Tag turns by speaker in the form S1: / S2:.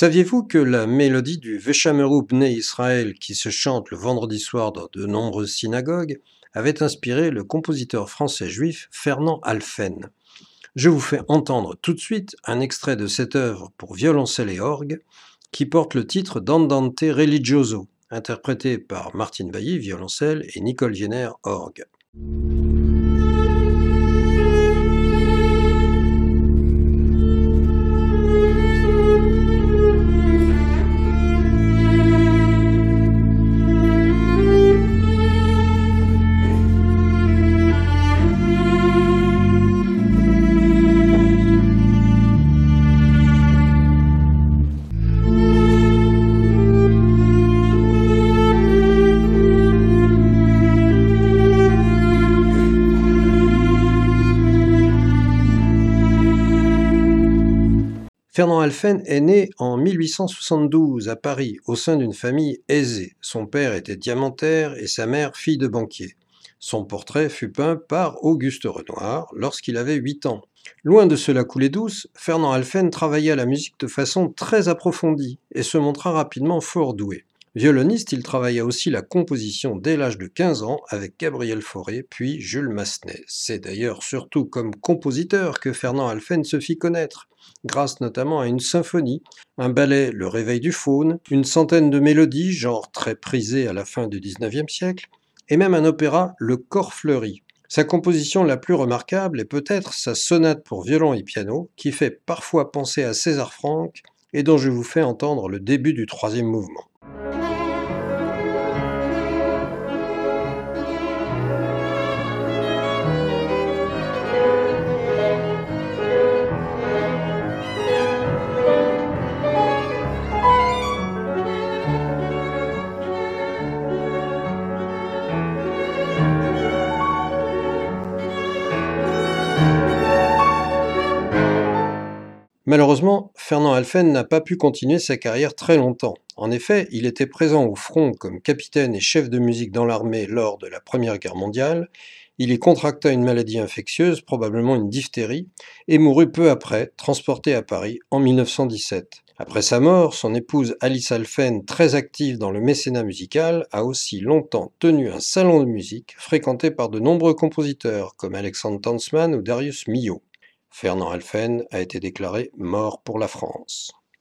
S1: Saviez-vous que la mélodie du Veshameru Bnei Israël qui se chante le vendredi soir dans de nombreuses synagogues avait inspiré le compositeur français juif Fernand Alphen? Je vous fais entendre tout de suite un extrait de cette œuvre pour violoncelle et orgue qui porte le titre d'Andante Religioso, interprété par Martine Bailly, violoncelle, et Nicole Vienner, orgue. Fernand Alphen est né en 1872 à Paris au sein d'une famille aisée. Son père était diamantaire et sa mère fille de banquier. Son portrait fut peint par Auguste Renoir lorsqu'il avait 8 ans. Loin de cela couler douce, Fernand Alphen travailla la musique de façon très approfondie et se montra rapidement fort doué. Violoniste, il travailla aussi la composition dès l'âge de 15 ans avec Gabriel Fauré puis Jules Massenet. C'est d'ailleurs surtout comme compositeur que Fernand Alphen se fit connaître grâce notamment à une symphonie, un ballet Le Réveil du Faune, une centaine de mélodies, genre très prisé à la fin du XIXe siècle, et même un opéra Le Corps fleuri. Sa composition la plus remarquable est peut-être sa sonate pour violon et piano, qui fait parfois penser à César Franck et dont je vous fais entendre le début du troisième mouvement. Malheureusement, Fernand Alphen n'a pas pu continuer sa carrière très longtemps. En effet, il était présent au front comme capitaine et chef de musique dans l'armée lors de la Première Guerre mondiale, il y contracta une maladie infectieuse, probablement une diphtérie, et mourut peu après, transporté à Paris en 1917. Après sa mort, son épouse Alice Alphen, très active dans le mécénat musical, a aussi longtemps tenu un salon de musique fréquenté par de nombreux compositeurs comme Alexandre Tansman ou Darius Milhaud. Fernand Alphen a été déclaré mort pour la France.